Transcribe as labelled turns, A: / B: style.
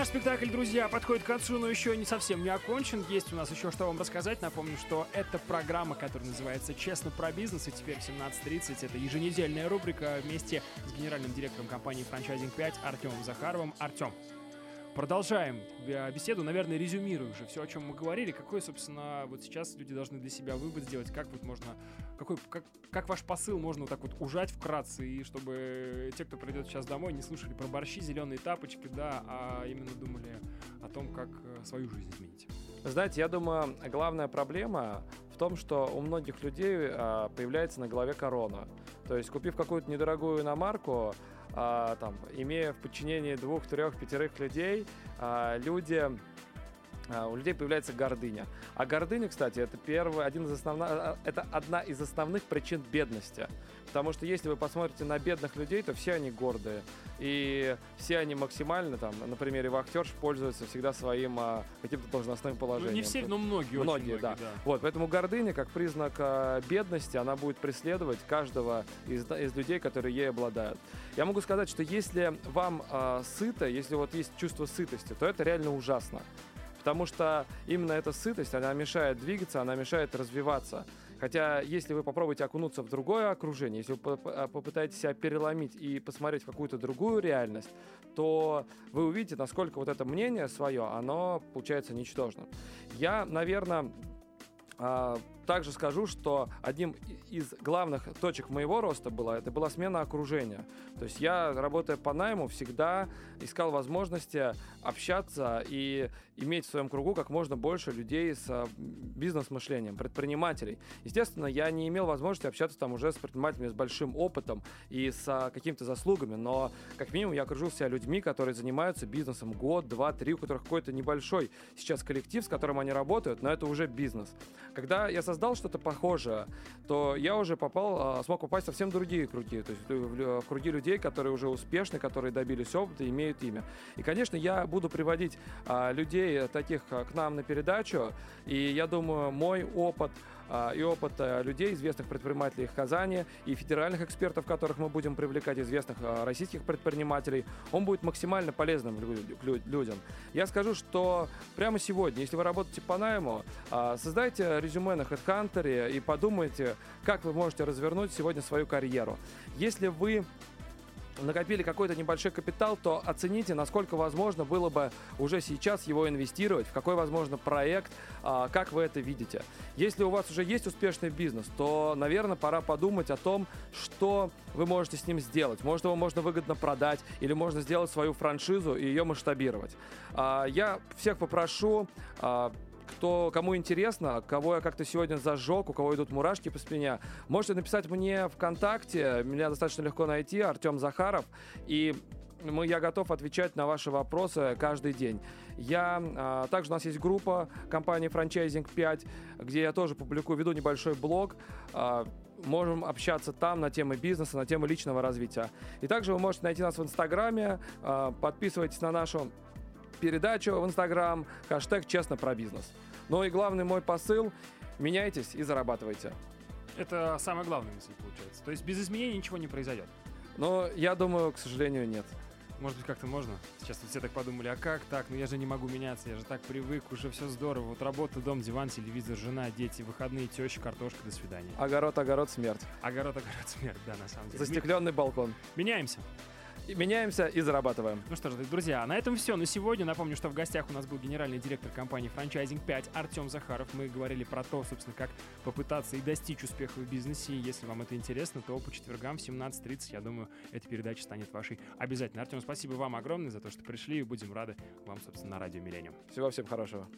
A: наш спектакль, друзья, подходит к концу, но еще не совсем не окончен. Есть у нас еще что вам рассказать. Напомню, что это программа, которая называется «Честно про бизнес», и теперь в 17.30 это еженедельная рубрика вместе с генеральным директором компании «Франчайзинг 5» Артемом Захаровым. Артем, Продолжаем беседу, наверное, резюмируя уже все, о чем мы говорили. Какой, собственно, вот сейчас люди должны для себя вывод сделать, как вот можно, какой, как, как ваш посыл можно вот так вот ужать вкратце, и чтобы те, кто придет сейчас домой, не слушали про борщи, зеленые тапочки, да, а именно думали о том, как э, свою жизнь изменить.
B: Знаете, я думаю, главная проблема в том, что у многих людей появляется на голове корона. То есть, купив какую-то недорогую иномарку, там, имея в подчинении двух, трех, пятерых людей, а, люди а, у людей появляется гордыня. А гордыня, кстати, это первый, один из основных, а, это одна из основных причин бедности. Потому что если вы посмотрите на бедных людей, то все они гордые. И все они максимально, там, на примере вахтерш, пользуются всегда своим а, каким-то должностным положением. Ну,
A: не все, но многие.
B: Многие,
A: многие
B: да. да. Вот, поэтому гордыня, как признак а, бедности, она будет преследовать каждого из, из людей, которые ей обладают. Я могу сказать, что если вам а, сыто, если вот есть чувство сытости, то это реально ужасно. Потому что именно эта сытость, она мешает двигаться, она мешает развиваться. Хотя, если вы попробуете окунуться в другое окружение, если вы а, попытаетесь себя переломить и посмотреть какую-то другую реальность, то вы увидите, насколько вот это мнение свое, оно получается ничтожным. Я, наверное, а, также скажу, что одним из главных точек моего роста было, это была смена окружения. То есть я, работая по найму, всегда искал возможности общаться и иметь в своем кругу как можно больше людей с а, бизнес-мышлением, предпринимателей. Естественно, я не имел возможности общаться там уже с предпринимателями с большим опытом и с а, какими-то заслугами, но как минимум я окружил себя людьми, которые занимаются бизнесом год, два, три, у которых какой-то небольшой сейчас коллектив, с которым они работают, но это уже бизнес. Когда я создал создал что-то похожее, то я уже попал, а, смог попасть в совсем другие круги, то есть в круги людей, которые уже успешны, которые добились опыта, имеют имя. И, конечно, я буду приводить а, людей таких а, к нам на передачу, и я думаю, мой опыт и опыт людей, известных предпринимателей в Казани, и федеральных экспертов, которых мы будем привлекать, известных российских предпринимателей, он будет максимально полезным людям. Я скажу, что прямо сегодня, если вы работаете по найму, создайте резюме на HeadHunter и подумайте, как вы можете развернуть сегодня свою карьеру. Если вы накопили какой-то небольшой капитал, то оцените, насколько возможно было бы уже сейчас его инвестировать, в какой, возможно, проект, а, как вы это видите. Если у вас уже есть успешный бизнес, то, наверное, пора подумать о том, что вы можете с ним сделать. Может, его можно выгодно продать, или можно сделать свою франшизу и ее масштабировать. А, я всех попрошу а, кто, кому интересно, кого я как-то сегодня зажег, у кого идут мурашки по спине, можете написать мне ВКонтакте. Меня достаточно легко найти, Артем Захаров. И мы, я готов отвечать на ваши вопросы каждый день. Я, а, также у нас есть группа компании Franchising 5, где я тоже публикую, веду небольшой блог. А, можем общаться там на темы бизнеса, на темы личного развития. И также вы можете найти нас в Инстаграме, а, подписывайтесь на нашу передачу в Инстаграм, хэштег «Честно про бизнес». Ну и главный мой посыл – меняйтесь и зарабатывайте.
A: Это самая главная мысль получается. То есть без изменений ничего не произойдет.
B: Но я думаю, к сожалению, нет.
A: Может быть, как-то можно? Сейчас вот все так подумали, а как так? Ну я же не могу меняться, я же так привык, уже все здорово. Вот работа, дом, диван, телевизор, жена, дети, выходные, теща, картошка, до свидания.
B: Огород, огород, смерть.
A: Огород, огород, смерть, да, на самом деле.
B: Застекленный балкон.
A: Меняемся
B: меняемся и зарабатываем.
A: Ну что ж, друзья, на этом все на сегодня. Напомню, что в гостях у нас был генеральный директор компании Франчайзинг 5 Артем Захаров. Мы говорили про то, собственно, как попытаться и достичь успеха в бизнесе. Если вам это интересно, то по четвергам в 17.30, я думаю, эта передача станет вашей обязательно. Артем, спасибо вам огромное за то, что пришли, и будем рады вам, собственно, на радио Миллениум.
B: Всего всем хорошего.